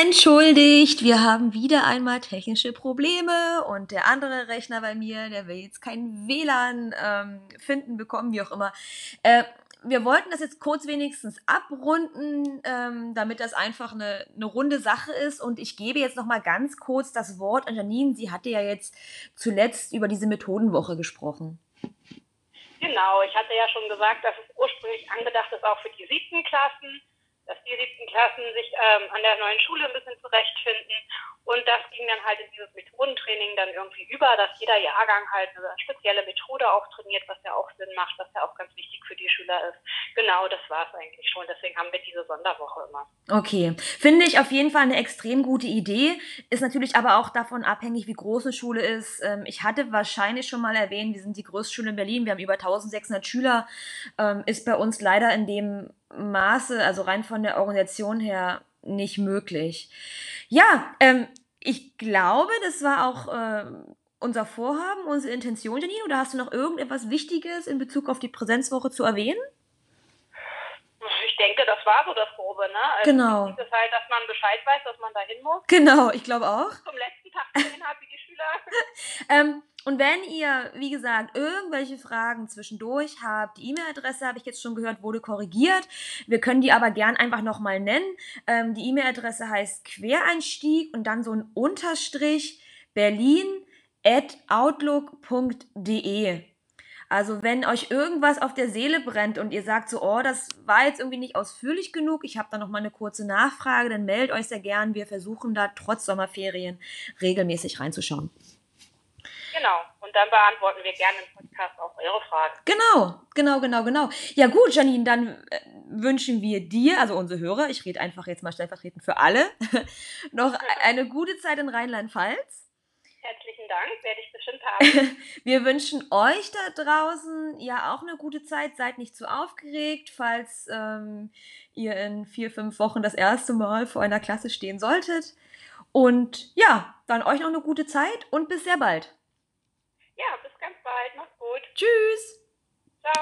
Entschuldigt, wir haben wieder einmal technische Probleme und der andere Rechner bei mir, der will jetzt kein WLAN ähm, finden bekommen, wie auch immer. Äh, wir wollten das jetzt kurz wenigstens abrunden, ähm, damit das einfach eine, eine runde Sache ist. Und ich gebe jetzt noch mal ganz kurz das Wort an Janine. Sie hatte ja jetzt zuletzt über diese Methodenwoche gesprochen. Genau, ich hatte ja schon gesagt, dass es ursprünglich angedacht ist auch für die siebten Klassen dass die siebten Klassen sich ähm, an der neuen Schule ein bisschen zurechtfinden. Und das ging dann halt in dieses Methodentraining dann irgendwie über, dass jeder Jahrgang halt eine spezielle Methode auch trainiert, was ja auch Sinn macht, was ja auch ganz wichtig für Schüler ist. Genau, das war es eigentlich schon. Deswegen haben wir diese Sonderwoche immer. Okay, finde ich auf jeden Fall eine extrem gute Idee. Ist natürlich aber auch davon abhängig, wie groß eine Schule ist. Ähm, ich hatte wahrscheinlich schon mal erwähnt, wir sind die größte Schule in Berlin. Wir haben über 1600 Schüler. Ähm, ist bei uns leider in dem Maße, also rein von der Organisation her, nicht möglich. Ja, ähm, ich glaube, das war auch äh, unser Vorhaben, unsere Intention, Janine. Oder hast du noch irgendetwas Wichtiges in Bezug auf die Präsenzwoche zu erwähnen? Ich denke, das war so das Grobe, ne? Also genau. Wichtig ist halt, dass man Bescheid weiß, dass man da hin muss. Genau, ich glaube auch. Zum letzten Tag gesehen hat, wie die Schüler. ähm, und wenn ihr, wie gesagt, irgendwelche Fragen zwischendurch habt, die E-Mail-Adresse habe ich jetzt schon gehört, wurde korrigiert. Wir können die aber gern einfach nochmal nennen. Ähm, die E-Mail-Adresse heißt Quereinstieg und dann so ein Unterstrich berlin at outlook.de. Also wenn euch irgendwas auf der Seele brennt und ihr sagt so, oh, das war jetzt irgendwie nicht ausführlich genug, ich habe da noch mal eine kurze Nachfrage, dann meldet euch sehr gern. Wir versuchen da trotz Sommerferien regelmäßig reinzuschauen. Genau. Und dann beantworten wir gerne im Podcast auch eure Fragen. Genau, genau, genau, genau. Ja gut, Janine, dann äh, wünschen wir dir, also unsere Hörer, ich rede einfach jetzt mal stellvertretend für alle, noch eine gute Zeit in Rheinland-Pfalz. Herzlichen Dank, werde ich bestimmt haben. wir wünschen euch da draußen ja auch eine gute Zeit. Seid nicht zu aufgeregt, falls ähm, ihr in vier, fünf Wochen das erste Mal vor einer Klasse stehen solltet. Und ja, dann euch noch eine gute Zeit und bis sehr bald. Ja, bis ganz bald. Mach's gut. Tschüss.